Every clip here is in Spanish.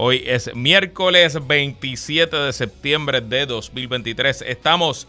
Hoy es miércoles 27 de septiembre de 2023. Estamos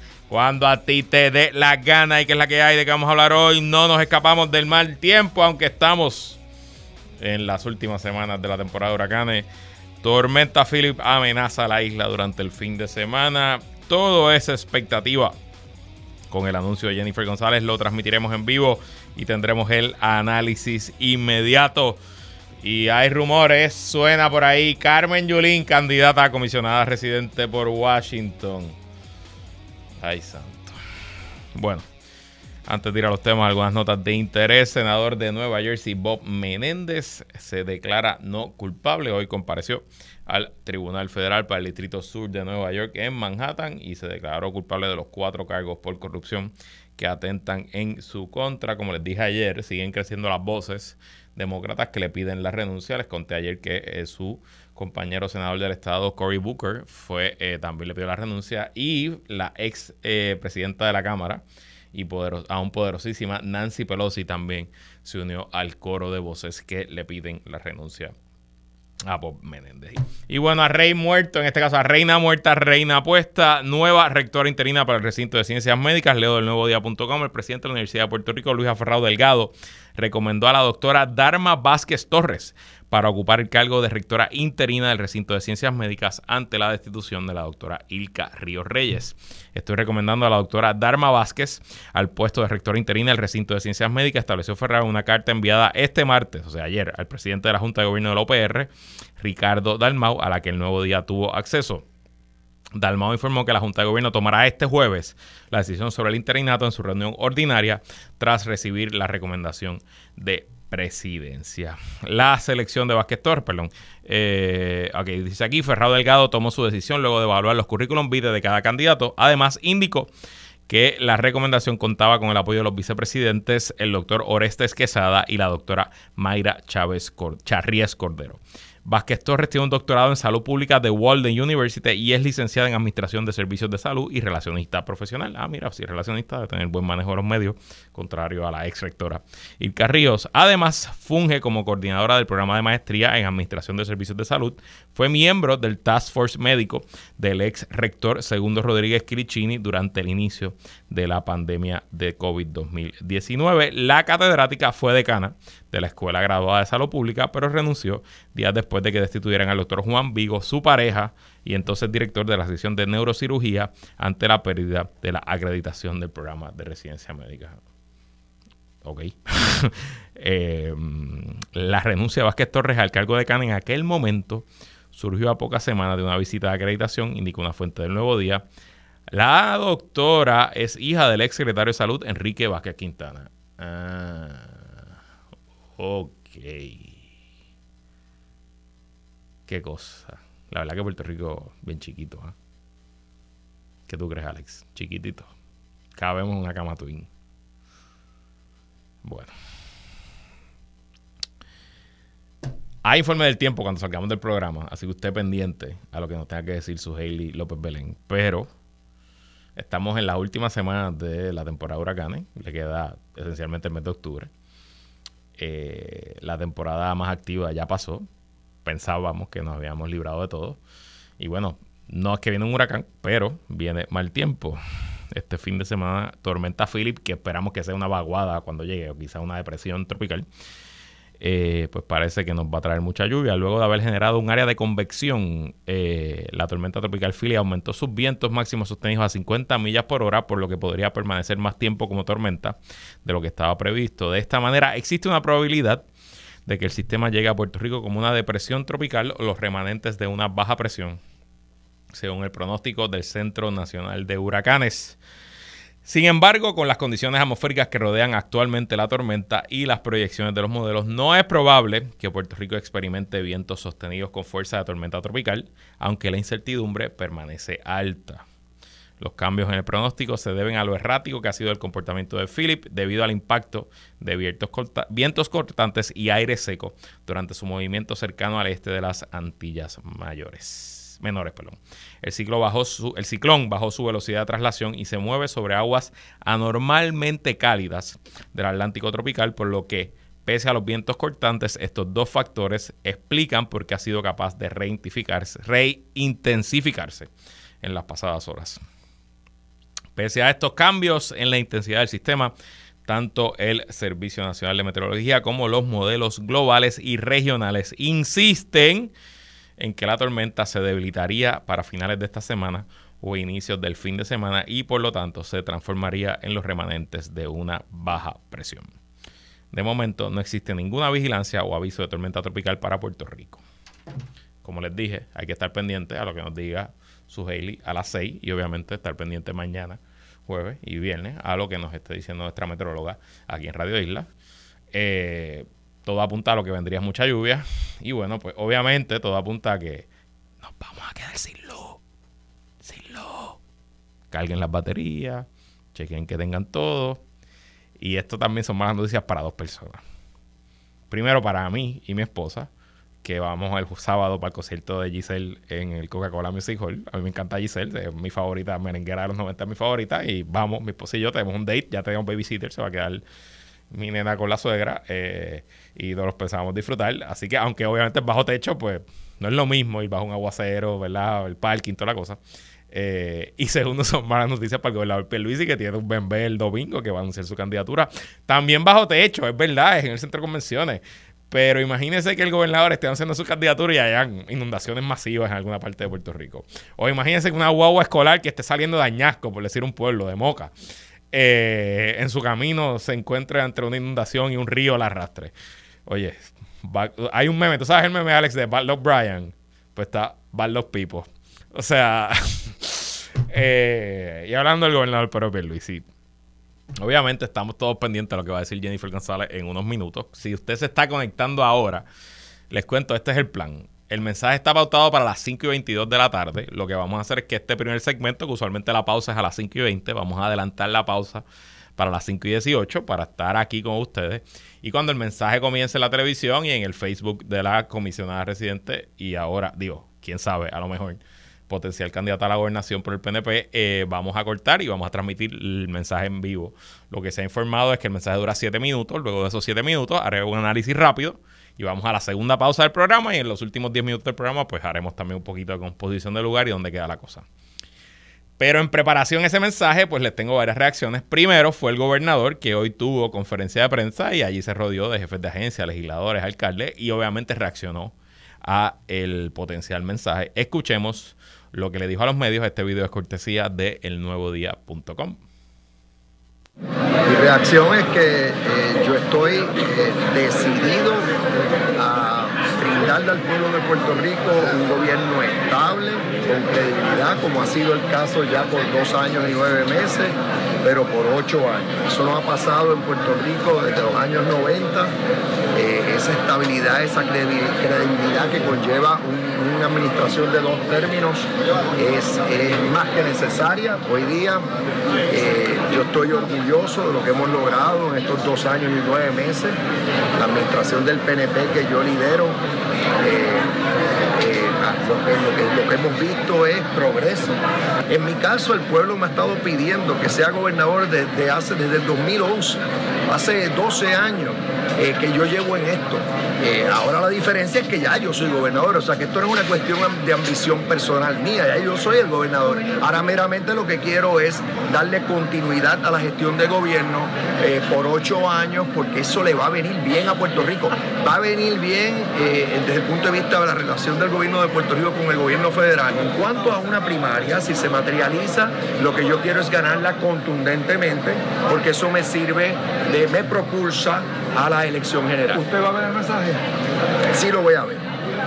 cuando a ti te dé la gana y que es la que hay de que vamos a hablar hoy. No nos escapamos del mal tiempo, aunque estamos en las últimas semanas de la temporada de huracanes. Tormenta Philip amenaza a la isla durante el fin de semana. Todo es expectativa. Con el anuncio de Jennifer González lo transmitiremos en vivo y tendremos el análisis inmediato. Y hay rumores, suena por ahí Carmen Yulín, candidata a comisionada residente por Washington. Ay, santo. Bueno, antes de ir a los temas, algunas notas de interés. Senador de Nueva Jersey, Bob Menéndez, se declara no culpable. Hoy compareció al Tribunal Federal para el Distrito Sur de Nueva York en Manhattan y se declaró culpable de los cuatro cargos por corrupción que atentan en su contra. Como les dije ayer, siguen creciendo las voces demócratas que le piden la renuncia. Les conté ayer que eh, su compañero senador del estado, Cory Booker, fue eh, también le pidió la renuncia y la ex eh, presidenta de la Cámara y aún poderosísima Nancy Pelosi también se unió al coro de voces que le piden la renuncia a Bob Menéndez. Y bueno, a Rey muerto, en este caso a Reina muerta, Reina puesta, nueva rectora interina para el recinto de ciencias médicas, leo del nuevo día.com, el presidente de la Universidad de Puerto Rico, Luis Aferrado Delgado, recomendó a la doctora Dharma Vázquez Torres para ocupar el cargo de rectora interina del recinto de ciencias médicas ante la destitución de la doctora Ilka Ríos Reyes. Estoy recomendando a la doctora Dharma Vázquez al puesto de rectora interina del recinto de ciencias médicas. Estableció Ferrer una carta enviada este martes, o sea, ayer, al presidente de la Junta de Gobierno de la OPR, Ricardo Dalmau, a la que el nuevo día tuvo acceso. Dalmau informó que la Junta de Gobierno tomará este jueves la decisión sobre el interinato en su reunión ordinaria tras recibir la recomendación de presidencia. La selección de Vázquez perdón. Eh, dice aquí, Ferrado Delgado tomó su decisión luego de evaluar los currículum vitae de cada candidato. Además, indicó que la recomendación contaba con el apoyo de los vicepresidentes, el doctor Orestes Quesada y la doctora Mayra Chávez Cordero. Vázquez Torres tiene un doctorado en salud pública de Walden University y es licenciada en Administración de Servicios de Salud y relacionista profesional. Ah, mira, sí, relacionista, de tener buen manejo de los medios, contrario a la ex rectora Ilka Ríos. Además, funge como coordinadora del programa de maestría en Administración de Servicios de Salud. Fue miembro del Task Force médico del ex rector Segundo Rodríguez Quiricini durante el inicio de la pandemia de COVID-2019. La catedrática fue decana de la Escuela Graduada de Salud Pública, pero renunció días después de que destituyeran al doctor Juan Vigo, su pareja, y entonces director de la sección de neurocirugía, ante la pérdida de la acreditación del programa de residencia médica. Ok. Eh, la renuncia de Vázquez Torres al cargo de CAN en aquel momento surgió a pocas semanas de una visita de acreditación, indicó una fuente del Nuevo Día. La doctora es hija del ex secretario de Salud, Enrique Vázquez Quintana. Ah. Ok. Qué cosa. La verdad que Puerto Rico bien chiquito. ¿eh? ¿Qué tú crees, Alex? Chiquitito. Cabemos en una cama twin. Bueno. Hay informe del tiempo cuando salgamos del programa, así que usted pendiente a lo que nos tenga que decir su Hailey López Belén. Pero estamos en las últimas semanas de la temporada de. Le queda esencialmente el mes de octubre. Eh, la temporada más activa ya pasó. Pensábamos que nos habíamos librado de todo. Y bueno, no es que viene un huracán, pero viene mal tiempo. Este fin de semana, tormenta Philip, que esperamos que sea una vaguada cuando llegue, o quizá una depresión tropical. Eh, pues parece que nos va a traer mucha lluvia. Luego de haber generado un área de convección, eh, la tormenta tropical Philly aumentó sus vientos máximos sostenidos a 50 millas por hora, por lo que podría permanecer más tiempo como tormenta de lo que estaba previsto. De esta manera, existe una probabilidad de que el sistema llegue a Puerto Rico como una depresión tropical o los remanentes de una baja presión, según el pronóstico del Centro Nacional de Huracanes. Sin embargo, con las condiciones atmosféricas que rodean actualmente la tormenta y las proyecciones de los modelos, no es probable que Puerto Rico experimente vientos sostenidos con fuerza de tormenta tropical, aunque la incertidumbre permanece alta. Los cambios en el pronóstico se deben a lo errático que ha sido el comportamiento de Philip debido al impacto de vientos, cortantes y aire seco durante su movimiento cercano al este de las Antillas mayores menores. Perdón. El, ciclo bajó su, el ciclón bajó su velocidad de traslación y se mueve sobre aguas anormalmente cálidas del Atlántico tropical, por lo que, pese a los vientos cortantes, estos dos factores explican por qué ha sido capaz de reintensificarse en las pasadas horas. Pese a estos cambios en la intensidad del sistema, tanto el Servicio Nacional de Meteorología como los modelos globales y regionales insisten en que la tormenta se debilitaría para finales de esta semana o inicios del fin de semana y por lo tanto se transformaría en los remanentes de una baja presión. De momento no existe ninguna vigilancia o aviso de tormenta tropical para Puerto Rico. Como les dije, hay que estar pendiente a lo que nos diga su Haley a las 6 y obviamente estar pendiente mañana, jueves y viernes, a lo que nos esté diciendo nuestra meteoróloga aquí en Radio Isla. Eh, todo apunta a lo que vendría mucha lluvia. Y bueno, pues obviamente todo apunta a que nos vamos a quedar sin luz. Sin luz. Carguen las baterías, chequen que tengan todo. Y esto también son malas noticias para dos personas. Primero para mí y mi esposa, que vamos el sábado para el concierto de Giselle en el Coca-Cola Music Hall. A mí me encanta Giselle, es mi favorita, merenguera de los 90 es mi favorita. Y vamos, mi esposa y yo tenemos un date, ya tenemos babysitter, se va a quedar mi nena con la suegra eh, y todos los pensábamos disfrutar. Así que, aunque obviamente es bajo techo, pues no es lo mismo ir bajo un aguacero, ¿verdad? El parking, toda la cosa. Eh, y segundo, son malas noticias para el gobernador Pierluisi, que tiene un bebé el domingo que va a anunciar su candidatura. También bajo techo, es verdad, es en el centro de convenciones. Pero imagínense que el gobernador esté haciendo su candidatura y hayan inundaciones masivas en alguna parte de Puerto Rico. O imagínense que una guagua escolar que esté saliendo de Añasco, por decir un pueblo, de Moca, eh, en su camino se encuentra entre una inundación y un río la arrastre. Oye, hay un meme, ¿tú sabes el meme, Alex, de Bad Luck Brian? Pues está Bad Luck People. O sea, eh, y hablando del gobernador Pedro sí. Obviamente estamos todos pendientes de lo que va a decir Jennifer González en unos minutos. Si usted se está conectando ahora, les cuento, este es el plan. El mensaje está pautado para las 5 y 22 de la tarde. Lo que vamos a hacer es que este primer segmento, que usualmente la pausa es a las 5 y 20, vamos a adelantar la pausa para las 5 y 18 para estar aquí con ustedes. Y cuando el mensaje comience en la televisión y en el Facebook de la comisionada residente, y ahora, digo, quién sabe, a lo mejor potencial candidato a la gobernación por el PNP, eh, vamos a cortar y vamos a transmitir el mensaje en vivo. Lo que se ha informado es que el mensaje dura 7 minutos, luego de esos 7 minutos haré un análisis rápido y vamos a la segunda pausa del programa y en los últimos 10 minutos del programa pues haremos también un poquito de composición del lugar y dónde queda la cosa. Pero en preparación a ese mensaje, pues les tengo varias reacciones. Primero fue el gobernador que hoy tuvo conferencia de prensa y allí se rodeó de jefes de agencia, legisladores, alcaldes y obviamente reaccionó a el potencial mensaje. Escuchemos lo que le dijo a los medios. Este video es cortesía de elnuevodía.com. Mi reacción es que eh, yo estoy eh, decidido al pueblo de Puerto Rico un gobierno con credibilidad, como ha sido el caso ya por dos años y nueve meses, pero por ocho años. Eso no ha pasado en Puerto Rico desde los años 90. Eh, esa estabilidad, esa credibilidad que conlleva una administración de dos términos es, más que necesaria. Hoy día eh, yo estoy orgulloso de lo que hemos logrado en estos dos años y nueve meses. La administración del PNP que yo lidero. Eh, lo que, hemos visto es progreso. En mi caso, el pueblo me ha estado pidiendo que sea gobernador desde, hace, desde el 2011 Hace 12 años eh, que yo llevo en esto. Eh, ahora la diferencia es que ya yo soy gobernador, o sea que esto no es una cuestión de ambición personal mía, ya yo soy el gobernador. Ahora meramente lo que quiero es darle continuidad a la gestión de gobierno eh, por ocho años, porque eso le va a venir bien a Puerto Rico. Va a venir bien desde el punto de vista de la relación del gobierno de Puerto Rico con el gobierno federal. En cuanto a una primaria, si se materializa, lo que yo quiero es ganarla contundentemente, porque eso me sirve, de, me propulsa a la elección general. ¿Usted va a ver el mensaje? Sí lo voy a ver.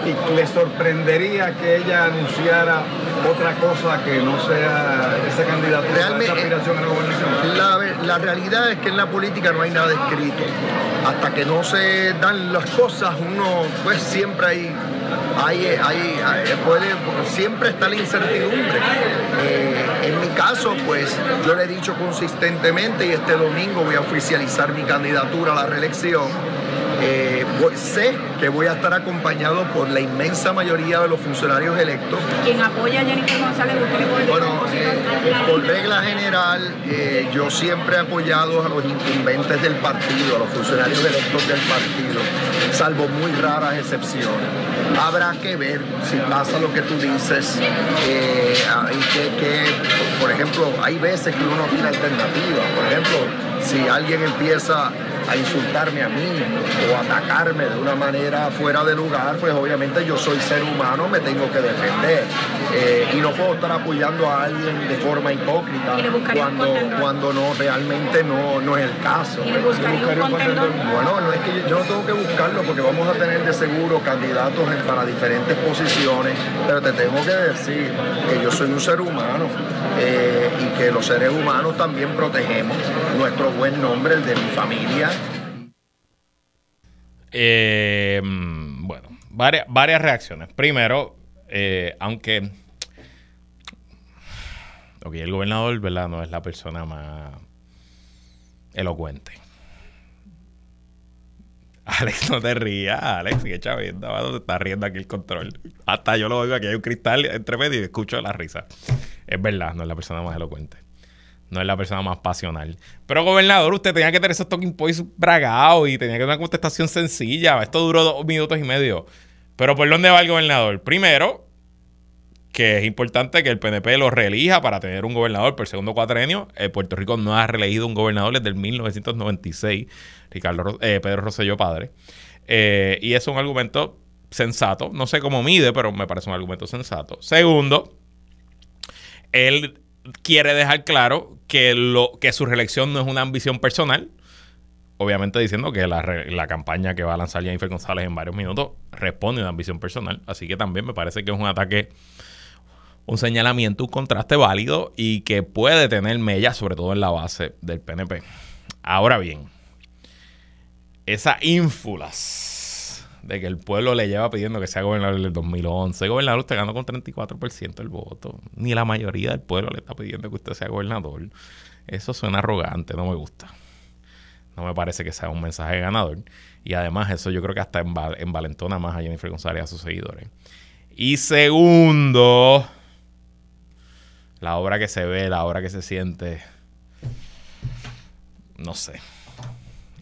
¿Y le sorprendería que ella anunciara otra cosa que no sea esa candidatura, Realmente, esa aspiración a la gobernación? La, la, realidad es que en la política no hay nada escrito. Hasta que no se dan las cosas, uno, pues siempre hay hay, hay, puede, siempre está la incertidumbre. Eh, en mi caso, pues yo le he dicho consistentemente y este domingo voy a oficializar mi candidatura a la reelección eh, sé que voy a estar acompañado por la inmensa mayoría de los funcionarios electos. ¿Quién apoya a Jennifer González? Bueno, eh, por regla general, eh, yo siempre he apoyado a los incumbentes del partido, a los funcionarios electos del partido, salvo muy raras excepciones. Habrá que ver si pasa lo que tú dices, que, que, por ejemplo, hay veces que uno no tiene alternativa. Por ejemplo, si alguien empieza a insultarme a mí o atacarme de una manera fuera de lugar, pues obviamente yo soy ser humano, me tengo que defender. Eh, y no puedo estar apoyando a alguien de forma hipócrita cuando, cuando no realmente no, no es el caso. bueno, no es que yo, no tengo que buscarlo porque vamos a tener de seguro candidatos para diferentes posiciones, pero te tengo que decir que yo soy un ser humano eh, y que los seres humanos también protegemos nuestro buen nombre, el de mi familia, eh, bueno, varias, reacciones. Primero, eh, aunque el gobernador, ¿verdad? No es la persona más elocuente. Alex, no te rías, Alex, que chaviendo, te está riendo aquí el control. Hasta yo lo oigo aquí, hay un cristal entre medio y escucho la risa. Es verdad, no es la persona más elocuente no es la persona más pasional. Pero gobernador, usted tenía que tener esos talking points bragados y tenía que tener una contestación sencilla. Esto duró dos minutos y medio. Pero ¿por dónde va el gobernador? Primero, que es importante que el PNP lo reelija para tener un gobernador por segundo cuatrenio. Eh, Puerto Rico no ha reelegido un gobernador desde el 1996, Ricardo, eh, Pedro Rosselló padre. Eh, y es un argumento sensato. No sé cómo mide, pero me parece un argumento sensato. Segundo, él quiere dejar claro que, lo, que su reelección no es una ambición personal. Obviamente diciendo que la, campaña que va a lanzar Jennifer González en varios minutos responde a una ambición personal. Así que también me parece que es un ataque, un señalamiento, un contraste válido y que puede tener mella, sobre todo en la base del PNP. Ahora bien, esa ínfulas de que el pueblo le lleva pidiendo que sea gobernador del 2011. Gobernador, usted ganó con 34% el voto. Ni la mayoría del pueblo le está pidiendo que usted sea gobernador. Eso suena arrogante, no me gusta. No me parece que sea un mensaje ganador. Y además, eso yo creo que hasta envalentona más a Jennifer González y a sus seguidores. Y segundo, la obra que se ve, la obra que se siente. No sé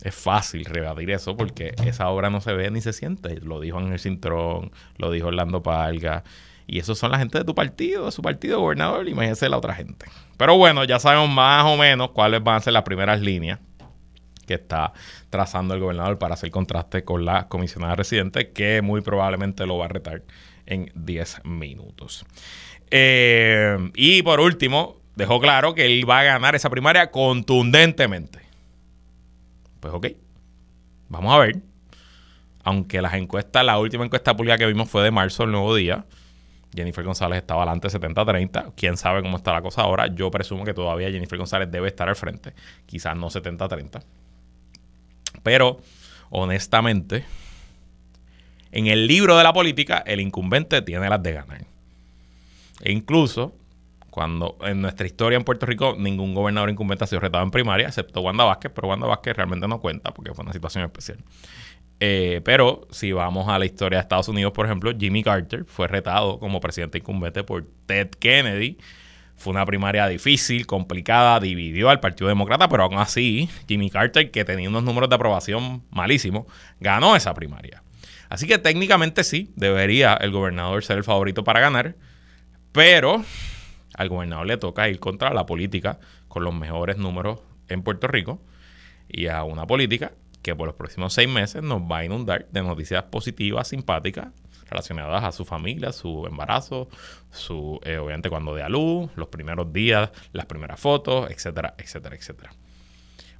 es fácil rebatir eso porque esa obra no se ve ni se siente. Lo dijo Ángel Cintrón, lo dijo Orlando Palga. Y esos son la gente de tu partido, de su partido gobernador. Imagínese la otra gente. Pero bueno, ya sabemos más o menos cuáles van a ser las primeras líneas que está trazando el gobernador para hacer contraste con la comisionada residente, que muy probablemente lo va a retar en 10 minutos. Eh, y por último, dejó claro que él va a ganar esa primaria contundentemente. Pues ok, vamos a ver. Aunque las encuestas, la última encuesta pública que vimos fue de marzo, el nuevo día. Jennifer González estaba adelante 70-30. Quién sabe cómo está la cosa ahora. Yo presumo que todavía Jennifer González debe estar al frente. Quizás no 70-30. Pero, honestamente, en el libro de la política, el incumbente tiene las de ganar. E incluso cuando en nuestra historia en Puerto Rico ningún gobernador incumbente ha sido retado en primaria, excepto Wanda Vázquez, pero Wanda Vázquez realmente no cuenta porque fue una situación especial. Eh, pero si vamos a la historia de Estados Unidos, por ejemplo, Jimmy Carter fue retado como presidente incumbente por Ted Kennedy. Fue una primaria difícil, complicada, dividió al Partido Demócrata, pero aún así, Jimmy Carter, que tenía unos números de aprobación malísimos, ganó esa primaria. Así que técnicamente sí, debería el gobernador ser el favorito para ganar, pero al gobernador le toca ir contra la política con los mejores números en Puerto Rico y a una política que por los próximos seis meses nos va a inundar de noticias positivas, simpáticas, relacionadas a su familia, su embarazo, su, eh, obviamente cuando dé a luz, los primeros días, las primeras fotos, etcétera, etcétera, etcétera.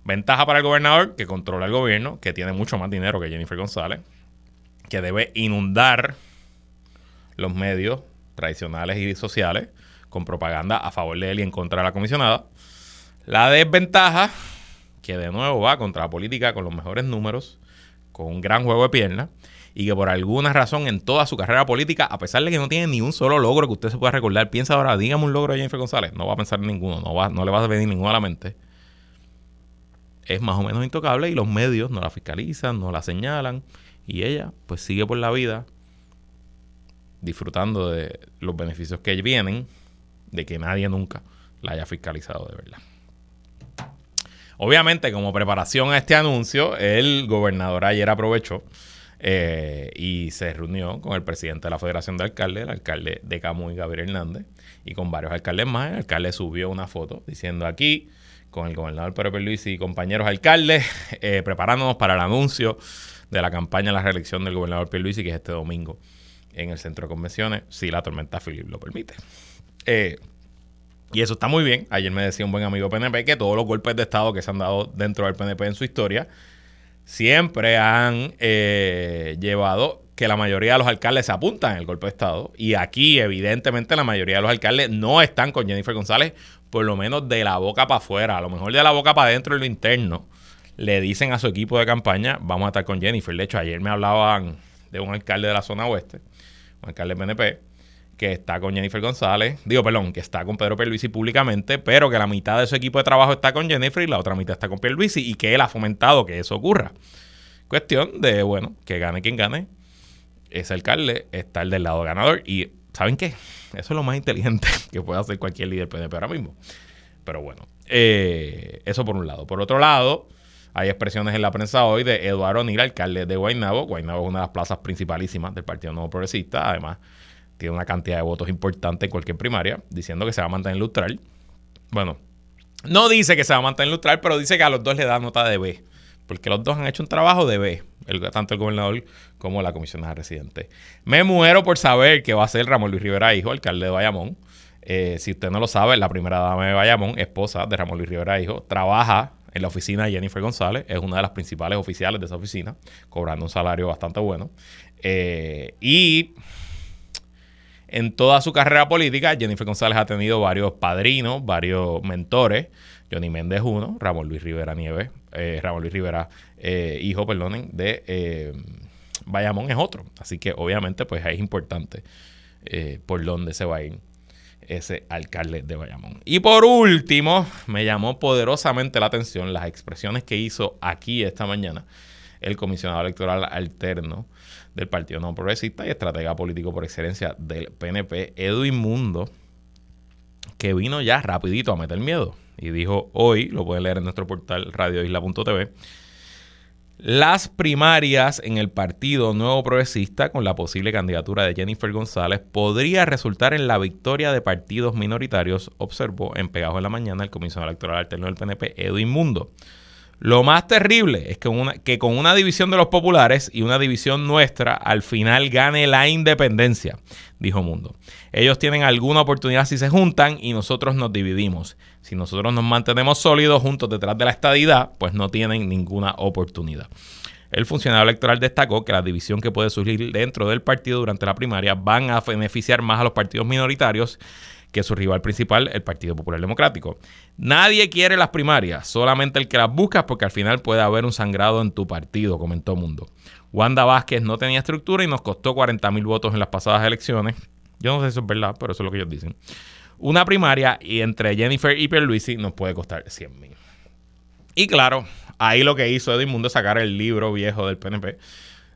Ventaja para el gobernador, que controla el gobierno, que tiene mucho más dinero que Jennifer González, que debe inundar los medios tradicionales y sociales con propaganda a favor de él y en contra de la comisionada. La desventaja, que de nuevo va contra la política con los mejores números, con un gran juego de piernas, y que por alguna razón en toda su carrera política, a pesar de que no tiene ni un solo logro que usted se pueda recordar, piensa ahora, dígame un logro de Jennifer González, no va a pensar en ninguno, no, va, no le va a venir ninguno a la mente. Es más o menos intocable y los medios no la fiscalizan, no la señalan y ella pues sigue por la vida disfrutando de los beneficios que vienen de que nadie nunca la haya fiscalizado de verdad. Obviamente, como preparación a este anuncio, el gobernador ayer aprovechó eh, y se reunió con el presidente de la Federación de Alcaldes, el alcalde de Camuy, Gabriel Hernández, y con varios alcaldes más. El alcalde subió una foto diciendo aquí, con el gobernador Pedro Luis y compañeros alcaldes, eh, preparándonos para el anuncio de la campaña de la reelección del gobernador Pierluisi, que es este domingo en el centro de convenciones, si la tormenta Philip lo permite. Eh, y eso está muy bien. Ayer me decía un buen amigo PNP que todos los golpes de Estado que se han dado dentro del PNP en su historia siempre han eh, llevado que la mayoría de los alcaldes se apuntan el golpe de Estado. Y aquí, evidentemente, la mayoría de los alcaldes no están con Jennifer González, por lo menos de la boca para afuera, a lo mejor de la boca para adentro y lo interno. Le dicen a su equipo de campaña, vamos a estar con Jennifer. De hecho, ayer me hablaban de un alcalde de la zona oeste, un alcalde PNP, que está con Jennifer González, digo, perdón, que está con Pedro Pierluisi públicamente, pero que la mitad de su equipo de trabajo está con Jennifer y la otra mitad está con Pierluisi y que él ha fomentado que eso ocurra. Cuestión de, bueno, que gane quien gane, ese alcalde está el del lado ganador y ¿saben qué? Eso es lo más inteligente que puede hacer cualquier líder PNP ahora mismo. Pero bueno, eh, eso por un lado. Por otro lado, hay expresiones en la prensa hoy de Eduardo O'Neill, alcalde de Guaynabo. Guaynabo es una de las plazas principalísimas del Partido Nuevo Progresista. Además, tiene una cantidad de votos importante en cualquier primaria, diciendo que se va a mantener neutral. Bueno, no dice que se va a mantener neutral, pero dice que a los dos le da nota de B, porque los dos han hecho un trabajo de B, tanto el gobernador como la comisionada residente. Me muero por saber que va a ser Ramón Luis Rivera Hijo, alcalde de Bayamón. Eh, si usted no lo sabe, la primera dama de Bayamón, esposa de Ramón Luis Rivera Hijo, trabaja en la oficina de Jennifer González, es una de las principales oficiales de esa oficina, cobrando un salario bastante bueno. Eh, y en toda su carrera política, Jennifer González ha tenido varios padrinos, varios mentores. Johnny Méndez uno, Ramón Luis Rivera Nieves, eh, Ramón Luis Rivera, eh, hijo, perdonen, de eh, Bayamón es otro. Así que obviamente pues es importante por dónde se va a ir ese alcalde de Bayamón. Y por último, me llamó poderosamente la atención las expresiones que hizo aquí esta mañana el comisionado electoral alterno del Partido No Progresista y estratega político por excelencia del PNP, Edwin Mundo, que vino ya rapidito a meter miedo y dijo hoy, lo pueden leer en nuestro portal radioisla.tv, las primarias en el Partido Nuevo Progresista con la posible candidatura de Jennifer González podría resultar en la victoria de partidos minoritarios, observó en Pegajo en la Mañana el comisionado electoral alterno del PNP, Edwin Mundo. Lo más terrible es que, con una división de los populares y una división nuestra, al final gane la independencia, dijo Mundo. Ellos tienen alguna oportunidad si se juntan y nosotros nos dividimos. Si nosotros nos mantenemos sólidos juntos detrás de la estadidad, pues no tienen ninguna oportunidad. El funcionario electoral destacó que la división que puede surgir dentro del partido durante la primaria van a beneficiar más a los partidos minoritarios que su rival principal, el Partido Popular Democrático. Nadie quiere las primarias, solamente el que las busca porque al final puede haber un sangrado en tu partido, comentó Mundo. Wanda Vázquez no tenía estructura y nos costó 40 mil votos en las pasadas elecciones. Yo no sé si eso es verdad, pero eso es lo que ellos dicen. Una primaria y entre Jennifer y Pierluisi nos puede costar 100 mil. Y claro, ahí lo que hizo Mundo es sacar el libro viejo del PNP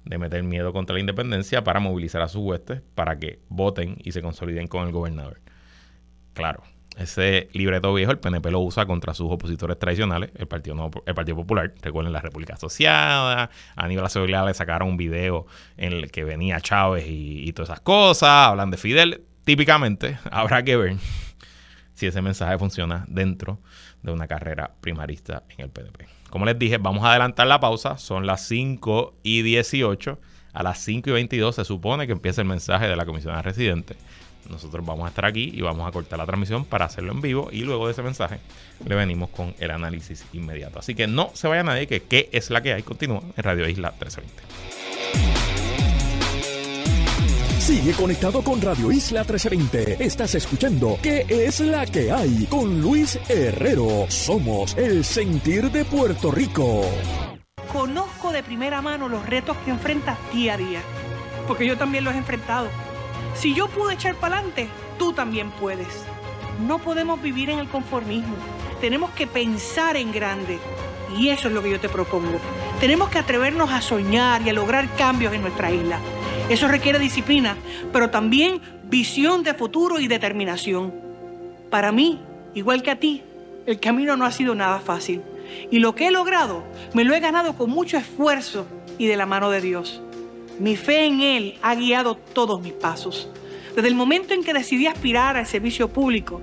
de meter miedo contra la independencia para movilizar a sus huestes para que voten y se consoliden con el gobernador. Claro, Ese libreto viejo el PNP lo usa contra sus opositores tradicionales, el Partido, el Partido Popular, recuerden la República Asociada, a Aníbal Acevedo le sacaron un video en el que venía Chávez y, y todas esas cosas, hablan de Fidel. Típicamente habrá que ver si ese mensaje funciona dentro de una carrera primarista en el PNP. Como les dije, vamos a adelantar la pausa, son las 5 y 18. A las 5 y 22 se supone que empieza el mensaje de la comisionada residente. Nosotros vamos a estar aquí y vamos a cortar la transmisión para hacerlo en vivo y luego de ese mensaje le venimos con el análisis inmediato. Así que no se vaya nadie que qué es la que hay. Continúa en Radio Isla 1320. Sigue conectado con Radio Isla 1320. Estás escuchando ¿Qué es la que hay? Con Luis Herrero. Somos el sentir de Puerto Rico. Conozco de primera mano los retos que enfrentas día a día, porque yo también los he enfrentado. Si yo pude echar para adelante, tú también puedes. No podemos vivir en el conformismo. Tenemos que pensar en grande. Y eso es lo que yo te propongo. Tenemos que atrevernos a soñar y a lograr cambios en nuestra isla. Eso requiere disciplina, pero también visión de futuro y determinación. Para mí, igual que a ti, el camino no ha sido nada fácil. Y lo que he logrado, me lo he ganado con mucho esfuerzo y de la mano de Dios. Mi fe en Él ha guiado todos mis pasos. Desde el momento en que decidí aspirar al servicio público,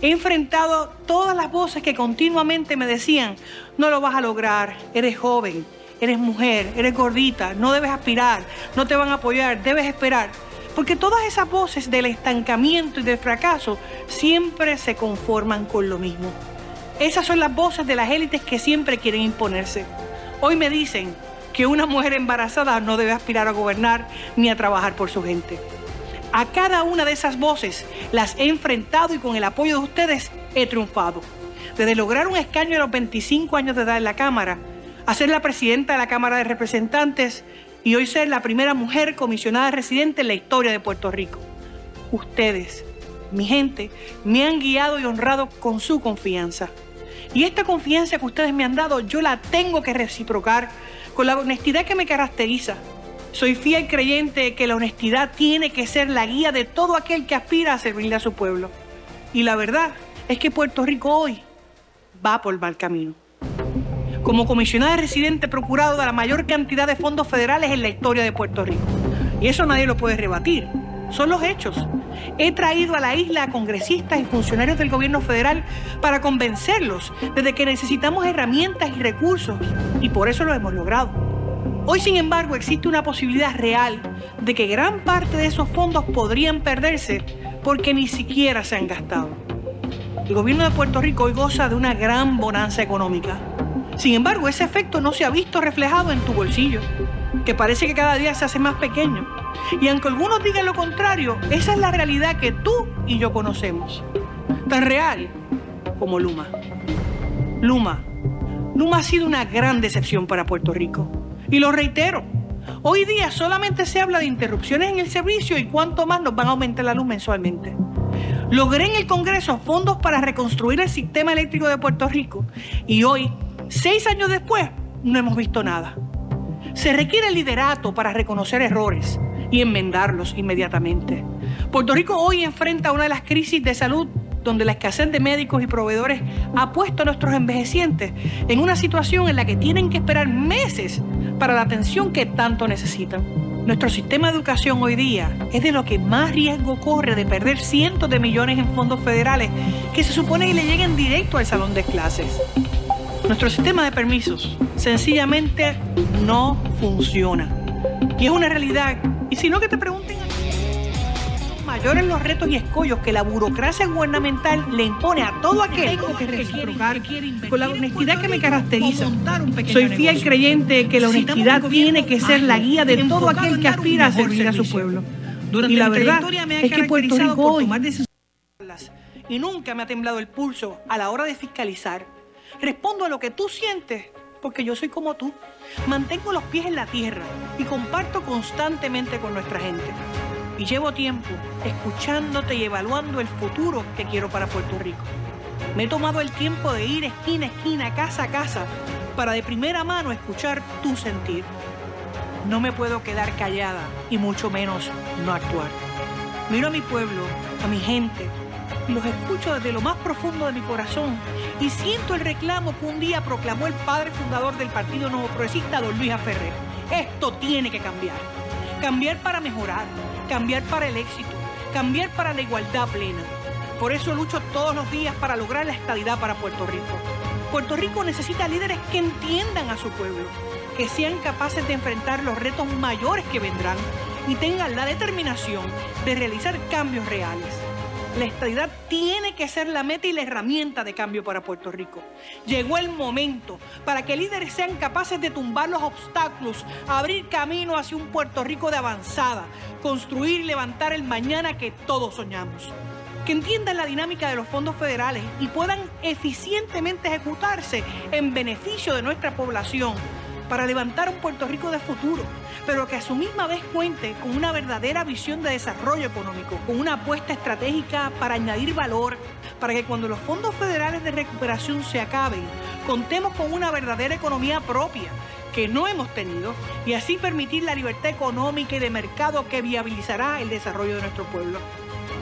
he enfrentado todas las voces que continuamente me decían, no lo vas a lograr, eres joven, eres mujer, eres gordita, no debes aspirar, no te van a apoyar, debes esperar. Porque todas esas voces del estancamiento y del fracaso siempre se conforman con lo mismo. Esas son las voces de las élites que siempre quieren imponerse. Hoy me dicen que una mujer embarazada no debe aspirar a gobernar ni a trabajar por su gente. A cada una de esas voces las he enfrentado y con el apoyo de ustedes he triunfado. Desde lograr un escaño a los 25 años de edad en la Cámara a ser la presidenta de la Cámara de Representantes y hoy ser la primera mujer comisionada residente en la historia de Puerto Rico. Ustedes, mi gente, me han guiado y honrado con su confianza. Y esta confianza que ustedes me han dado, yo la tengo que reciprocar con la honestidad que me caracteriza. Soy fiel creyente que la honestidad tiene que ser la guía de todo aquel que aspira a servirle a su pueblo. Y la verdad es que Puerto Rico hoy va por mal camino como comisionada residente procurado de la mayor cantidad de fondos federales en la historia de Puerto Rico. Y eso nadie lo puede rebatir. Son los hechos. He traído a la isla a congresistas y funcionarios del gobierno federal para convencerlos de que necesitamos herramientas y recursos y por eso lo hemos logrado. Hoy, sin embargo, existe una posibilidad real de que gran parte de esos fondos podrían perderse porque ni siquiera se han gastado. El gobierno de Puerto Rico hoy goza de una gran bonanza económica sin embargo, ese efecto no se ha visto reflejado en tu bolsillo, que parece que cada día se hace más pequeño. Y aunque algunos digan lo contrario, esa es la realidad que tú y yo conocemos. Tan real como Luma. Luma. Luma ha sido una gran decepción para Puerto Rico. Y lo reitero, hoy día solamente se habla de interrupciones en el servicio y cuánto más nos van a aumentar la luz mensualmente. Logré en el Congreso fondos para reconstruir el sistema eléctrico de Puerto Rico y hoy Seis años después, no hemos visto nada. Se requiere liderato para reconocer errores y enmendarlos inmediatamente. Puerto Rico hoy enfrenta una de las crisis de salud donde la escasez de médicos y proveedores ha puesto a nuestros envejecientes en una situación en la que tienen que esperar meses para la atención que tanto necesitan. Nuestro sistema de educación hoy día es de lo que más riesgo corre de perder cientos de millones en fondos federales que se supone que le lleguen directo al salón de clases. Nuestro sistema de permisos sencillamente no funciona. Y es una realidad. Y si no, que te pregunten mayores los retos y escollos que la burocracia gubernamental le impone a todo aquel que reciprocar con la honestidad que me caracteriza. Soy fiel creyente que la honestidad tiene que ser la guía de todo aquel que aspira a servir a su pueblo. Y la verdad es que Puerto Rico hoy y nunca me ha temblado el pulso a la hora de fiscalizar Respondo a lo que tú sientes porque yo soy como tú. Mantengo los pies en la tierra y comparto constantemente con nuestra gente. Y llevo tiempo escuchándote y evaluando el futuro que quiero para Puerto Rico. Me he tomado el tiempo de ir esquina a esquina, casa a casa, para de primera mano escuchar tu sentir. No me puedo quedar callada y mucho menos no actuar. Miro a mi pueblo, a mi gente, los escucho desde lo más profundo de mi corazón y siento el reclamo que un día proclamó el padre fundador del Partido Nuevo Progresista, don Luis Ferrer. Esto tiene que cambiar. Cambiar para mejorar, cambiar para el éxito, cambiar para la igualdad plena. Por eso lucho todos los días para lograr la estabilidad para Puerto Rico. Puerto Rico necesita líderes que entiendan a su pueblo, que sean capaces de enfrentar los retos mayores que vendrán y tengan la determinación de realizar cambios reales. La estabilidad tiene que ser la meta y la herramienta de cambio para Puerto Rico. Llegó el momento para que líderes sean capaces de tumbar los obstáculos, abrir camino hacia un Puerto Rico de avanzada, construir y levantar el mañana que todos soñamos. Que entiendan la dinámica de los fondos federales y puedan eficientemente ejecutarse en beneficio de nuestra población para levantar un Puerto Rico de futuro pero que a su misma vez cuente con una verdadera visión de desarrollo económico, con una apuesta estratégica para añadir valor, para que cuando los fondos federales de recuperación se acaben, contemos con una verdadera economía propia que no hemos tenido y así permitir la libertad económica y de mercado que viabilizará el desarrollo de nuestro pueblo.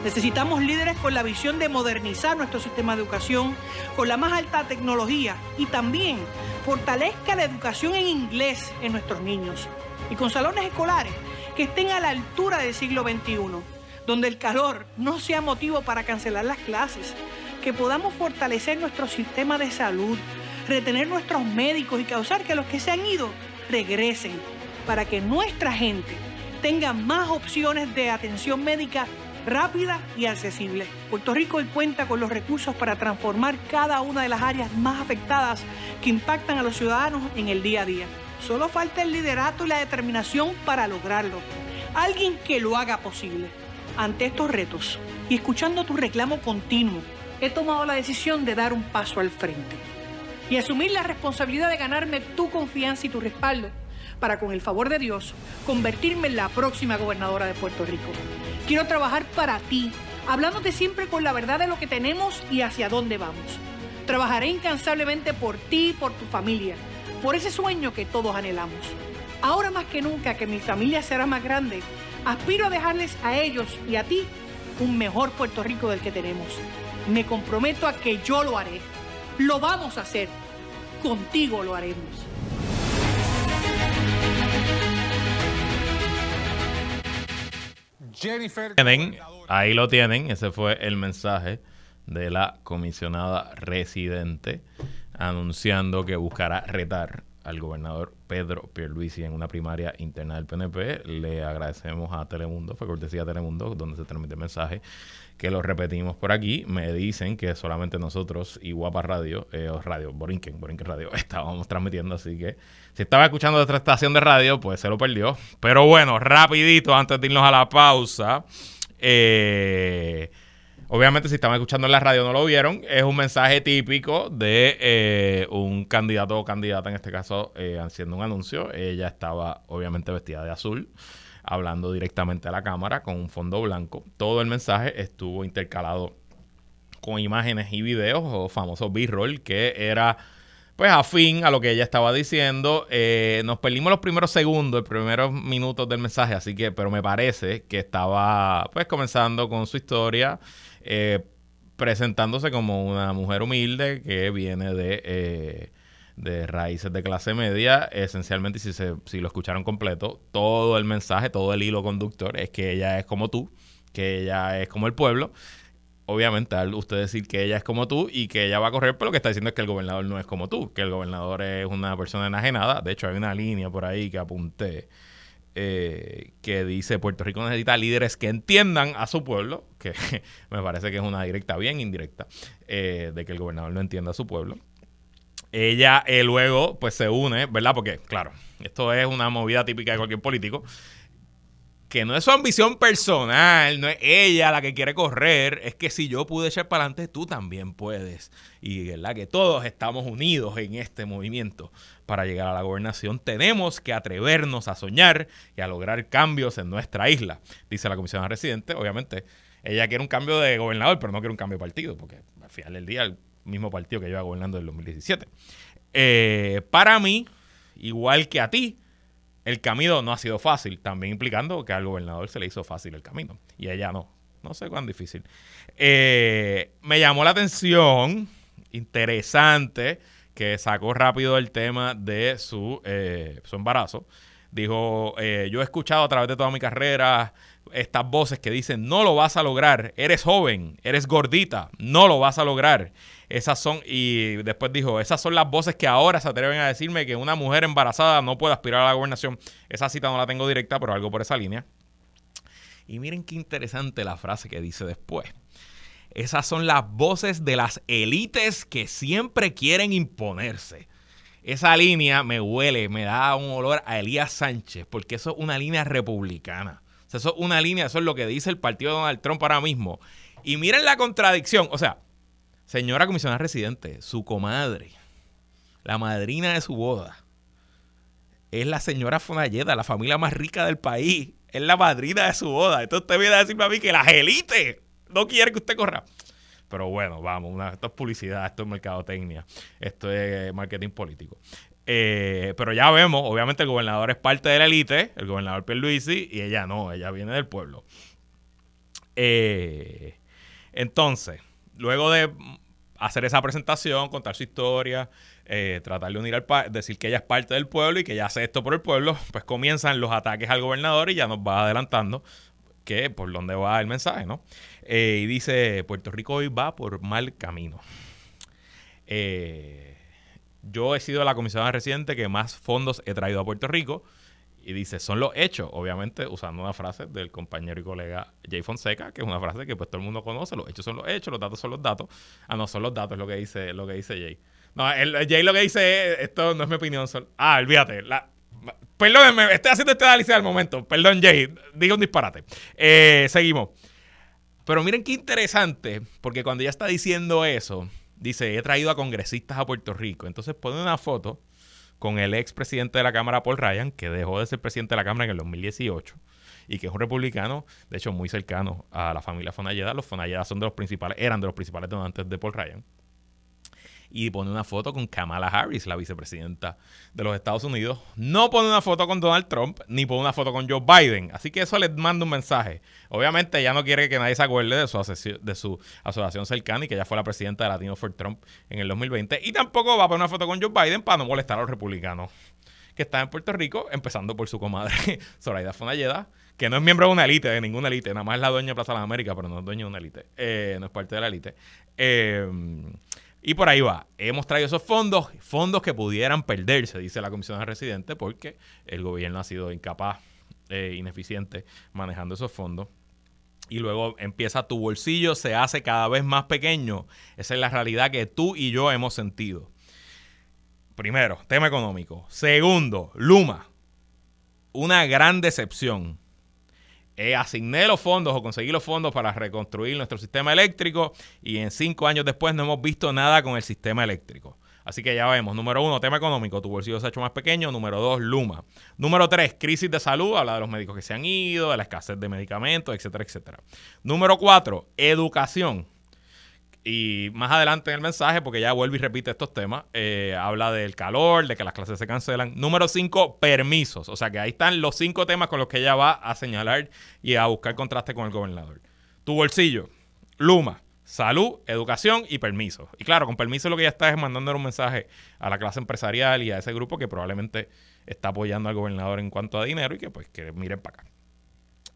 Necesitamos líderes con la visión de modernizar nuestro sistema de educación con la más alta tecnología y también fortalezca la educación en inglés en nuestros niños y con salones escolares que estén a la altura del siglo XXI, donde el calor no sea motivo para cancelar las clases, que podamos fortalecer nuestro sistema de salud, retener nuestros médicos y causar que los que se han ido regresen, para que nuestra gente tenga más opciones de atención médica rápida y accesible. Puerto Rico cuenta con los recursos para transformar cada una de las áreas más afectadas que impactan a los ciudadanos en el día a día. Solo falta el liderato y la determinación para lograrlo. Alguien que lo haga posible. Ante estos retos y escuchando tu reclamo continuo, he tomado la decisión de dar un paso al frente y asumir la responsabilidad de ganarme tu confianza y tu respaldo para, con el favor de Dios, convertirme en la próxima gobernadora de Puerto Rico. Quiero trabajar para ti, hablándote siempre con la verdad de lo que tenemos y hacia dónde vamos. Trabajaré incansablemente por ti y por tu familia por ese sueño que todos anhelamos. Ahora más que nunca que mi familia será más grande, aspiro a dejarles a ellos y a ti un mejor Puerto Rico del que tenemos. Me comprometo a que yo lo haré. Lo vamos a hacer. Contigo lo haremos. Jennifer. Ahí lo tienen. Ese fue el mensaje de la comisionada residente anunciando que buscará retar al gobernador Pedro Pierluisi en una primaria interna del PNP. Le agradecemos a Telemundo, fue cortesía a Telemundo, donde se transmite el mensaje, que lo repetimos por aquí. Me dicen que solamente nosotros y Guapa Radio, eh, Radio, Borinquen, Borinquen Radio, estábamos transmitiendo, así que si estaba escuchando otra estación de radio, pues se lo perdió. Pero bueno, rapidito, antes de irnos a la pausa, eh Obviamente, si estaban escuchando en la radio no lo vieron. Es un mensaje típico de eh, un candidato o candidata, en este caso, eh, haciendo un anuncio. Ella estaba, obviamente, vestida de azul, hablando directamente a la cámara con un fondo blanco. Todo el mensaje estuvo intercalado con imágenes y videos o famoso B-roll que era pues afín a lo que ella estaba diciendo. Eh, nos perdimos los primeros segundos, los primeros minutos del mensaje, así que, pero me parece que estaba pues comenzando con su historia eh, presentándose como una mujer humilde que viene de, eh, de raíces de clase media. Esencialmente, si, se, si lo escucharon completo, todo el mensaje, todo el hilo conductor es que ella es como tú, que ella es como el pueblo obviamente, al usted decir que ella es como tú y que ella va a correr, pero lo que está diciendo es que el gobernador no es como tú, que el gobernador es una persona enajenada. De hecho, hay una línea por ahí que apunté eh, que dice Puerto Rico necesita líderes que entiendan a su pueblo, que me parece que es una directa bien indirecta, eh, de que el gobernador no entienda a su pueblo. Ella eh, luego pues se une, ¿verdad? Porque claro, esto es una movida típica de cualquier político que no es su ambición personal, no es ella la que quiere correr, es que si yo pude echar para adelante, tú también puedes. Y ¿verdad? que todos estamos unidos en este movimiento para llegar a la gobernación. Tenemos que atrevernos a soñar y a lograr cambios en nuestra isla, dice la comisionada residente. Obviamente, ella quiere un cambio de gobernador, pero no quiere un cambio de partido, porque al final del día el mismo partido que lleva gobernando desde el 2017. Eh, para mí, igual que a ti, el camino no ha sido fácil, también implicando que al gobernador se le hizo fácil el camino y a ella no. No sé cuán difícil. Eh, me llamó la atención, interesante, que sacó rápido el tema de su, eh, su embarazo. Dijo, yo he escuchado a través de toda mi carrera estas voces que dicen, no lo vas a lograr, eres joven, eres gordita, no lo vas a lograr. Esas son, y después dijo, esas son las voces que ahora se atreven a decirme que una mujer embarazada no puede aspirar a la gobernación. Esa cita no la tengo directa, pero algo por esa línea. Y miren qué interesante la frase que dice después. Esas son las voces de las élites que siempre quieren imponerse. Esa línea me huele, me da un olor a Elías Sánchez, porque eso es una línea republicana. Sea, eso es una línea, eso es lo que dice el partido de Donald Trump ahora mismo. Y miren la contradicción. O sea, señora comisionada residente, su comadre, la madrina de su boda, es la señora Fonalleda, la familia más rica del país. Es la madrina de su boda. Entonces usted viene a decirme a mí que las élites no quieren que usted corra. Pero bueno, vamos, esto es publicidad, esto es mercadotecnia, esto es marketing político. Eh, pero ya vemos, obviamente el gobernador es parte de la élite, el gobernador Pierluisi, y ella no, ella viene del pueblo. Eh, entonces, luego de hacer esa presentación, contar su historia, eh, tratar de unir al decir que ella es parte del pueblo y que ella hace esto por el pueblo, pues comienzan los ataques al gobernador y ya nos va adelantando que por dónde va el mensaje, ¿no? y dice, Puerto Rico hoy va por mal camino. Eh, yo he sido la comisionada residente que más fondos he traído a Puerto Rico. Y dice, son los hechos, obviamente usando una frase del compañero y colega Jay Fonseca, que es una frase que pues todo el mundo conoce, los hechos son los hechos, los datos son los datos. Ah, no, son los datos, lo que dice, lo que dice Jay. No, Jay lo que dice es, esto no es mi opinión. ah, olvídate. La, perdónenme, estoy haciendo este análisis al momento. Perdón, Jay, diga un disparate. Eh, seguimos. Pero miren qué interesante, porque cuando ella está diciendo eso, dice, he traído a congresistas a Puerto Rico. Entonces pone una foto con el ex presidente de la Cámara, Paul Ryan, que dejó de ser presidente de la Cámara en el 2018 y que es un republicano, de hecho, muy cercano a la familia Fonalleda. Los Fonalleda son de los principales, eran de los principales donantes de Paul Ryan y pone una foto con Kamala Harris, la vicepresidenta de los Estados Unidos. No pone una foto con Donald Trump, ni pone una foto con Joe Biden. Así que eso les manda un mensaje. Obviamente ella no quiere que nadie se acuerde de su, de su asociación cercana y que ella fue la presidenta de Latino for Trump en el 2020. Y tampoco va a poner una foto con Joe Biden para no molestar a los republicanos que están en Puerto Rico, empezando por su comadre Zoraida Fonalleda, que no es miembro de una élite, de ninguna élite, nada más es la dueña de Plaza de las Américas, pero no es dueña de una élite, eh, no es parte de la élite. Eh, y por ahí va. Hemos traído esos fondos, fondos que pudieran perderse, dice la Comisión de Residentes, porque el gobierno ha sido incapaz, e ineficiente manejando esos fondos. Y luego empieza tu bolsillo, se hace cada vez más pequeño. Esa es la realidad que tú y yo hemos sentido. Primero, tema económico. Segundo, Luma. Una gran decepción eh, asigné los fondos o conseguí los fondos para reconstruir nuestro sistema eléctrico y en cinco años después no hemos visto nada con el sistema eléctrico. Así que ya vemos, número uno, tema económico, tu bolsillo se ha hecho más pequeño. Número dos, Luma. Número tres, crisis de salud, habla de los médicos que se han ido, de la escasez de medicamentos, etcétera, etcétera. Número cuatro, educación. Y más adelante en el mensaje, porque ya vuelve y repite estos temas, eh, habla del calor, de que las clases se cancelan. Número 5, permisos. O sea que ahí están los cinco temas con los que ella va a señalar y a buscar contraste con el gobernador. Tu bolsillo, Luma, salud, educación y permisos. Y claro, con permiso lo que ella está es mandando un mensaje a la clase empresarial y a ese grupo que probablemente está apoyando al gobernador en cuanto a dinero y que pues que miren para acá.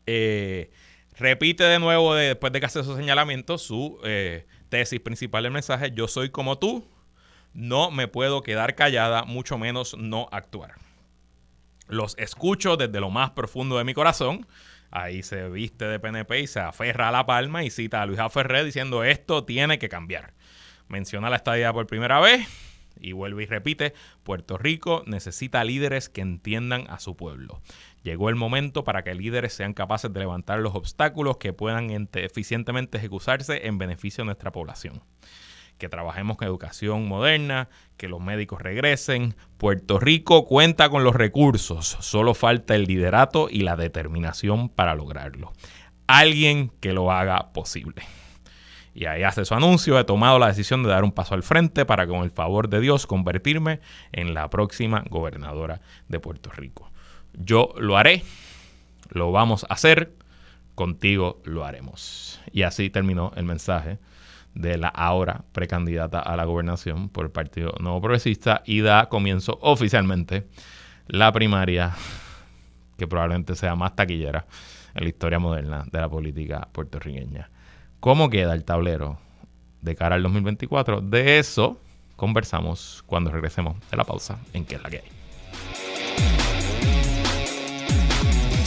Eh, repite de nuevo después de que hace esos señalamientos su eh, tesis principal del mensaje, yo soy como tú, no me puedo quedar callada, mucho menos no actuar. Los escucho desde lo más profundo de mi corazón. Ahí se viste de PNP y se aferra a la palma y cita a Luis Ferrer diciendo esto tiene que cambiar. Menciona la estadía por primera vez y vuelve y repite, Puerto Rico necesita líderes que entiendan a su pueblo. Llegó el momento para que líderes sean capaces de levantar los obstáculos que puedan eficientemente ejecutarse en beneficio de nuestra población. Que trabajemos con educación moderna, que los médicos regresen. Puerto Rico cuenta con los recursos, solo falta el liderato y la determinación para lograrlo. Alguien que lo haga posible. Y ahí hace su anuncio, he tomado la decisión de dar un paso al frente para con el favor de Dios convertirme en la próxima gobernadora de Puerto Rico. Yo lo haré, lo vamos a hacer, contigo lo haremos. Y así terminó el mensaje de la ahora precandidata a la gobernación por el Partido Nuevo Progresista y da comienzo oficialmente la primaria que probablemente sea más taquillera en la historia moderna de la política puertorriqueña. ¿Cómo queda el tablero de cara al 2024? De eso conversamos cuando regresemos de la pausa en qué es la que hay.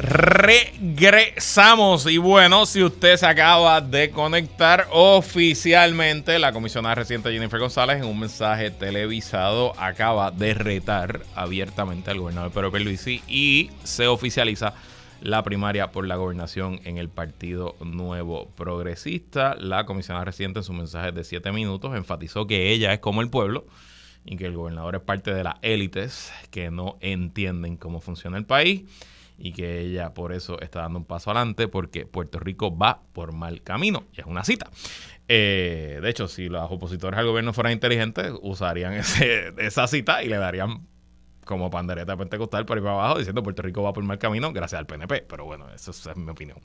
Regresamos y bueno, si usted se acaba de conectar oficialmente, la comisionada reciente Jennifer González en un mensaje televisado acaba de retar abiertamente al gobernador Pedro Pierluisi y se oficializa la primaria por la gobernación en el Partido Nuevo Progresista. La comisionada reciente en su mensaje de siete minutos enfatizó que ella es como el pueblo y que el gobernador es parte de las élites que no entienden cómo funciona el país y que ella por eso está dando un paso adelante porque Puerto Rico va por mal camino. Y es una cita. Eh, de hecho, si los opositores al gobierno fueran inteligentes, usarían esa cita y le darían como pandereta pentecostal por ahí para abajo diciendo Puerto Rico va por mal camino gracias al PNP. Pero bueno, eso es mi opinión.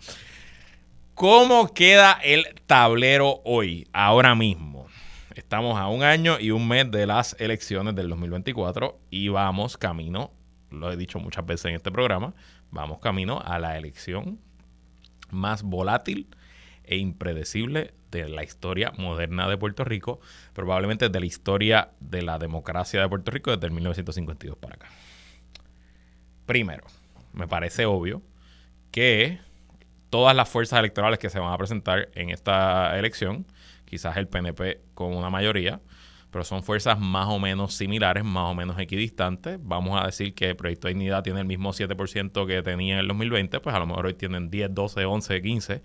¿Cómo queda el tablero hoy, ahora mismo? Estamos a un año y un mes de las elecciones del 2024 y vamos camino, lo he dicho muchas veces en este programa, Vamos camino a la elección más volátil e impredecible de la historia moderna de Puerto Rico, probablemente de la historia de la democracia de Puerto Rico desde el 1952 para acá. Primero, me parece obvio que todas las fuerzas electorales que se van a presentar en esta elección, quizás el PNP con una mayoría, pero son fuerzas más o menos similares, más o menos equidistantes. Vamos a decir que el Proyecto de Dignidad tiene el mismo 7% que tenía en el 2020, pues a lo mejor hoy tienen 10, 12, 11, 15.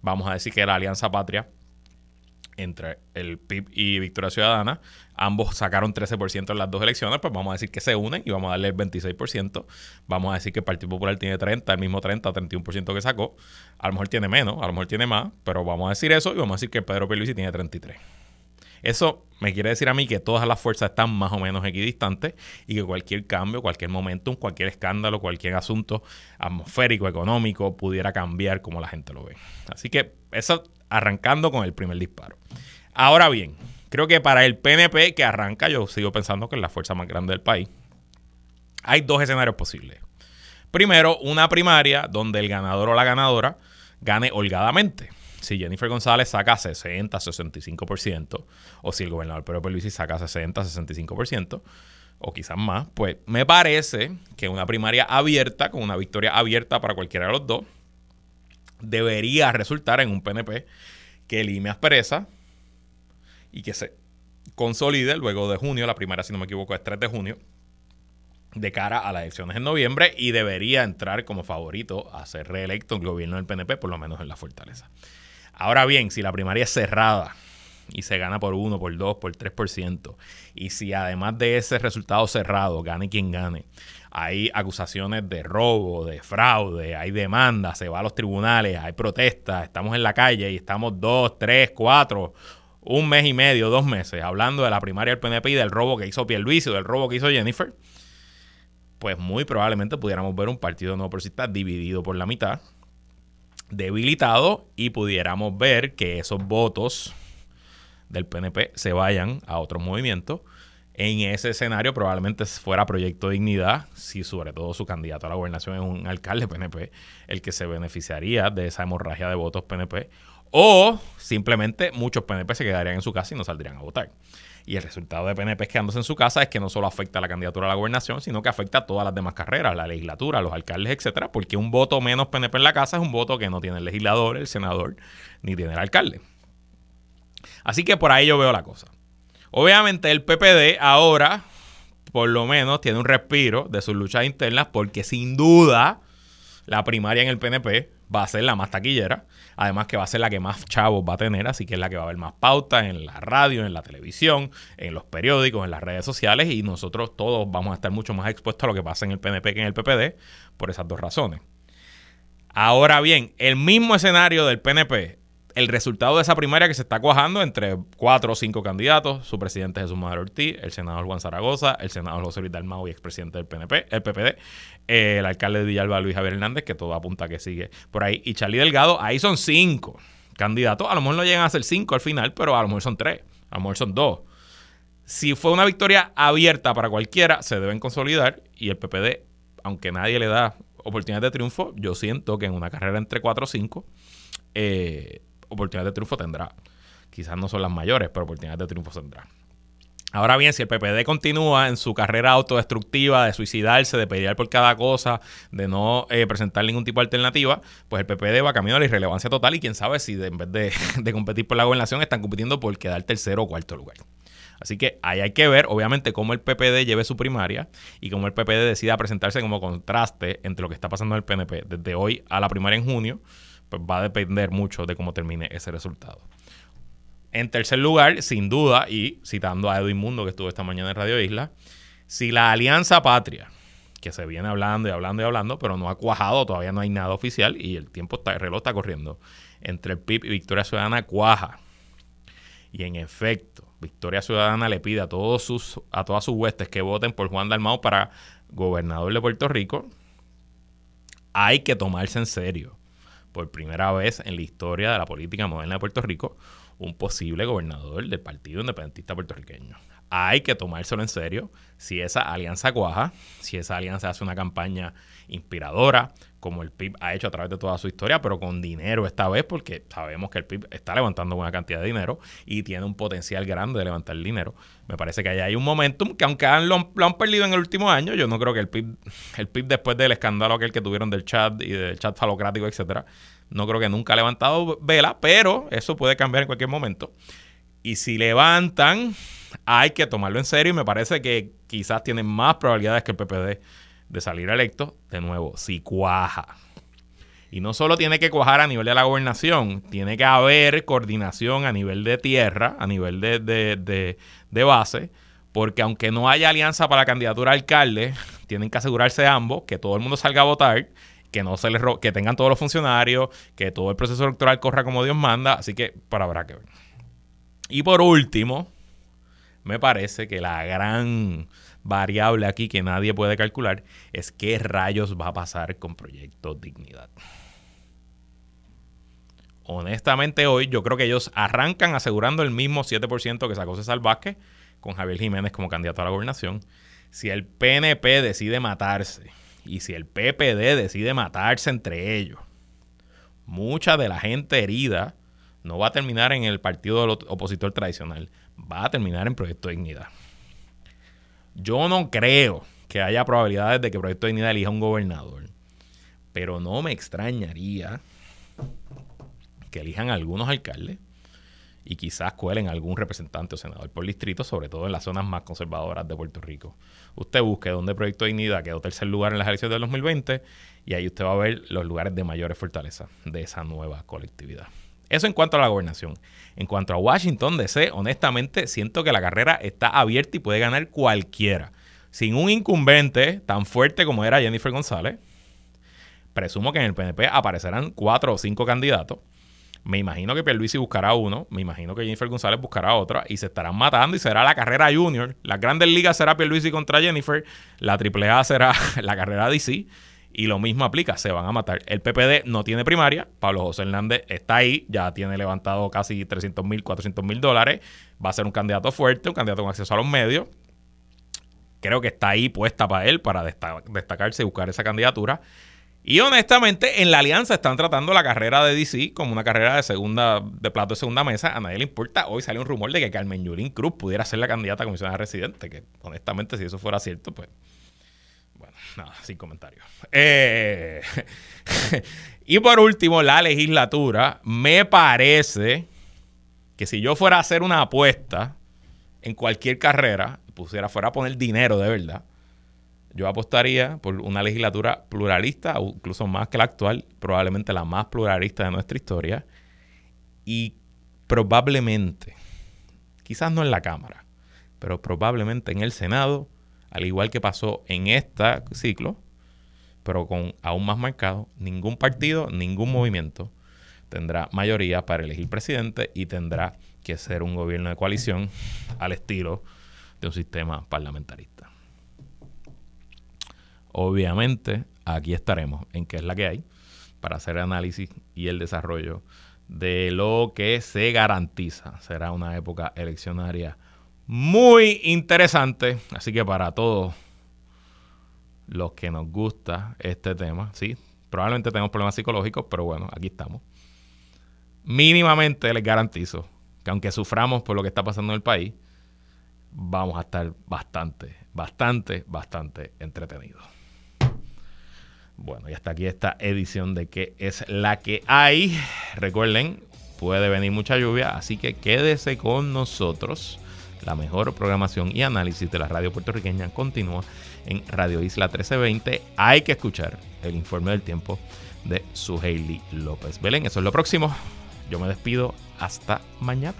Vamos a decir que la Alianza Patria entre el PIB y Victoria Ciudadana, ambos sacaron 13% en las dos elecciones, pues vamos a decir que se unen y vamos a darle el 26%. Vamos a decir que el Partido Popular tiene 30, el mismo 30, 31% que sacó. A lo mejor tiene menos, a lo mejor tiene más, pero vamos a decir eso y vamos a decir que Pedro Pierluisi tiene 33. Eso me quiere decir a mí que todas las fuerzas están más o menos equidistantes y que cualquier cambio, cualquier momentum, cualquier escándalo, cualquier asunto atmosférico, económico, pudiera cambiar como la gente lo ve. Así que eso arrancando con el primer disparo. Ahora bien, creo que para el PNP que arranca, yo sigo pensando que es la fuerza más grande del país, hay dos escenarios posibles. Primero, una primaria donde el ganador o la ganadora gane holgadamente si Jennifer González saca 60, 65%, o si el gobernador Pedro Pierluisi saca 60, 65%, o quizás más, pues me parece que una primaria abierta, con una victoria abierta para cualquiera de los dos, debería resultar en un PNP que lime aspereza y que se consolide luego de junio, la primera, si no me equivoco, es 3 de junio, de cara a las elecciones en noviembre y debería entrar como favorito a ser reelecto el gobierno del PNP, por lo menos en la fortaleza. Ahora bien, si la primaria es cerrada y se gana por 1, por 2, por 3%, y si además de ese resultado cerrado, gane quien gane, hay acusaciones de robo, de fraude, hay demandas, se va a los tribunales, hay protestas, estamos en la calle y estamos dos, tres, cuatro, un mes y medio, dos meses, hablando de la primaria del PNP y del robo que hizo Pierluisi del robo que hizo Jennifer, pues muy probablemente pudiéramos ver un partido no progresista dividido por la mitad, debilitado y pudiéramos ver que esos votos del PNP se vayan a otros movimientos. En ese escenario probablemente fuera Proyecto Dignidad, si sobre todo su candidato a la gobernación es un alcalde PNP, el que se beneficiaría de esa hemorragia de votos PNP, o simplemente muchos PNP se quedarían en su casa y no saldrían a votar. Y el resultado de PNP quedándose en su casa es que no solo afecta a la candidatura a la gobernación, sino que afecta a todas las demás carreras, la legislatura, los alcaldes, etcétera, porque un voto menos PNP en la casa es un voto que no tiene el legislador, el senador, ni tiene el alcalde. Así que por ahí yo veo la cosa. Obviamente el PPD ahora, por lo menos, tiene un respiro de sus luchas internas, porque sin duda la primaria en el PNP va a ser la más taquillera. Además que va a ser la que más chavos va a tener, así que es la que va a haber más pauta en la radio, en la televisión, en los periódicos, en las redes sociales y nosotros todos vamos a estar mucho más expuestos a lo que pasa en el PNP que en el PPD por esas dos razones. Ahora bien, el mismo escenario del PNP, el resultado de esa primaria que se está cuajando entre cuatro o cinco candidatos, su presidente Jesús Madero Ortiz, el senador Juan Zaragoza, el senador José Luis Dalmau y expresidente del PNP, el PPD, eh, el alcalde de Villalba Luis Javier Hernández, que todo apunta que sigue por ahí, y Charlie Delgado, ahí son cinco candidatos, a lo mejor no llegan a ser cinco al final, pero a lo mejor son tres, a lo mejor son dos. Si fue una victoria abierta para cualquiera, se deben consolidar y el PPD, aunque nadie le da oportunidad de triunfo, yo siento que en una carrera entre 4 o 5, eh, oportunidades de triunfo tendrá. Quizás no son las mayores, pero oportunidades de triunfo tendrá. Ahora bien, si el PPD continúa en su carrera autodestructiva de suicidarse, de pelear por cada cosa, de no eh, presentar ningún tipo de alternativa, pues el PPD va camino a la irrelevancia total y quién sabe si en vez de, de competir por la gobernación están compitiendo por quedar tercero o cuarto lugar. Así que ahí hay que ver, obviamente, cómo el PPD lleve su primaria y cómo el PPD decida presentarse como contraste entre lo que está pasando en el PNP desde hoy a la primaria en junio, pues va a depender mucho de cómo termine ese resultado. En tercer lugar, sin duda, y citando a Edwin Mundo que estuvo esta mañana en Radio Isla, si la Alianza Patria, que se viene hablando y hablando y hablando, pero no ha cuajado, todavía no hay nada oficial y el tiempo está, el reloj está corriendo, entre el PIB y Victoria Ciudadana cuaja. Y en efecto, Victoria Ciudadana le pide a todos sus a todas sus huestes que voten por Juan Dalmau para gobernador de Puerto Rico. Hay que tomarse en serio, por primera vez en la historia de la política moderna de Puerto Rico, un posible gobernador del Partido Independentista Puertorriqueño. Hay que tomárselo en serio si esa alianza cuaja, si esa alianza hace una campaña inspiradora, como el PIB ha hecho a través de toda su historia, pero con dinero esta vez, porque sabemos que el PIB está levantando buena cantidad de dinero y tiene un potencial grande de levantar dinero. Me parece que ahí hay un momentum que aunque han, lo, han perdido en el último año, yo no creo que el PIB, el PIB después del escándalo aquel que tuvieron del chat y del chat falocrático, etcétera, no creo que nunca ha levantado vela, pero eso puede cambiar en cualquier momento. Y si levantan, hay que tomarlo en serio y me parece que quizás tienen más probabilidades que el PPD de salir electo, de nuevo, si cuaja. Y no solo tiene que cuajar a nivel de la gobernación, tiene que haber coordinación a nivel de tierra, a nivel de, de, de, base, porque aunque no haya alianza para la candidatura a alcalde, tienen que asegurarse ambos que todo el mundo salga a votar, que no se les que tengan todos los funcionarios, que todo el proceso electoral corra como Dios manda, así que para habrá que ver. Y por último, me parece que la gran variable aquí que nadie puede calcular es qué rayos va a pasar con Proyecto Dignidad. Honestamente hoy yo creo que ellos arrancan asegurando el mismo 7% que sacó César Vázquez con Javier Jiménez como candidato a la gobernación. Si el PNP decide matarse y si el PPD decide matarse entre ellos, mucha de la gente herida no va a terminar en el partido opositor tradicional, va a terminar en Proyecto Dignidad. Yo no creo que haya probabilidades de que Proyecto de Dignidad elija un gobernador. Pero no me extrañaría que elijan algunos alcaldes y quizás cuelen algún representante o senador por distrito, sobre todo en las zonas más conservadoras de Puerto Rico. Usted busque donde Proyecto Dignidad quedó tercer lugar en las elecciones del 2020 y ahí usted va a ver los lugares de mayores fortaleza de esa nueva colectividad. Eso en cuanto a la gobernación. En cuanto a Washington DC, honestamente siento que la carrera está abierta y puede ganar cualquiera. Sin un incumbente tan fuerte como era Jennifer González, presumo que en el PNP aparecerán cuatro o cinco candidatos. Me imagino que Pierluisi buscará uno, me imagino que Jennifer González buscará otra y se estarán matando y será la carrera junior. Las grandes ligas será Pierluisi contra Jennifer, la AAA será la carrera DC y lo mismo aplica, se van a matar. El PPD no tiene primaria, Pablo José Hernández está ahí, ya tiene levantado casi 300 mil, 400 mil dólares, va a ser un candidato fuerte, un candidato con acceso a los medios. Creo que está ahí puesta para él, para destacarse y buscar esa candidatura. Y honestamente, en la alianza están tratando la carrera de DC como una carrera de segunda, de plato de segunda mesa. A nadie le importa. Hoy salió un rumor de que Carmen Yulín Cruz pudiera ser la candidata a comisionada residente. Que honestamente, si eso fuera cierto, pues nada, sin comentarios. Eh, y por último, la legislatura, me parece que si yo fuera a hacer una apuesta en cualquier carrera, pusiera fuera a poner dinero de verdad, Yo apostaría por una legislatura pluralista, incluso más que la actual, probablemente la más pluralista de nuestra historia. Y probablemente, quizás no en la Cámara, pero probablemente en el Senado, al igual que pasó en este ciclo, pero con aún más marcado, ningún partido, ningún movimiento tendrá mayoría para elegir presidente y tendrá que ser un gobierno de coalición al estilo de un sistema parlamentarista. Obviamente, aquí estaremos en qué es la que hay para hacer el análisis y el desarrollo de lo que se garantiza. Será una época eleccionaria muy interesante, así que para todos los que nos gusta este tema, sí, probablemente tenemos problemas psicológicos, pero bueno, aquí estamos. Mínimamente les garantizo que aunque suframos por lo que está pasando en el país, vamos a estar bastante, bastante, bastante entretenidos. Bueno, y hasta aquí esta edición de que es la que hay. Recuerden, puede venir mucha lluvia, así que quédese con nosotros. La mejor programación y análisis de la radio puertorriqueña continúa en Radio Isla 1320. Hay que escuchar el informe del tiempo de su Hailey López Belén. Eso es lo próximo. Yo me despido. Hasta mañana.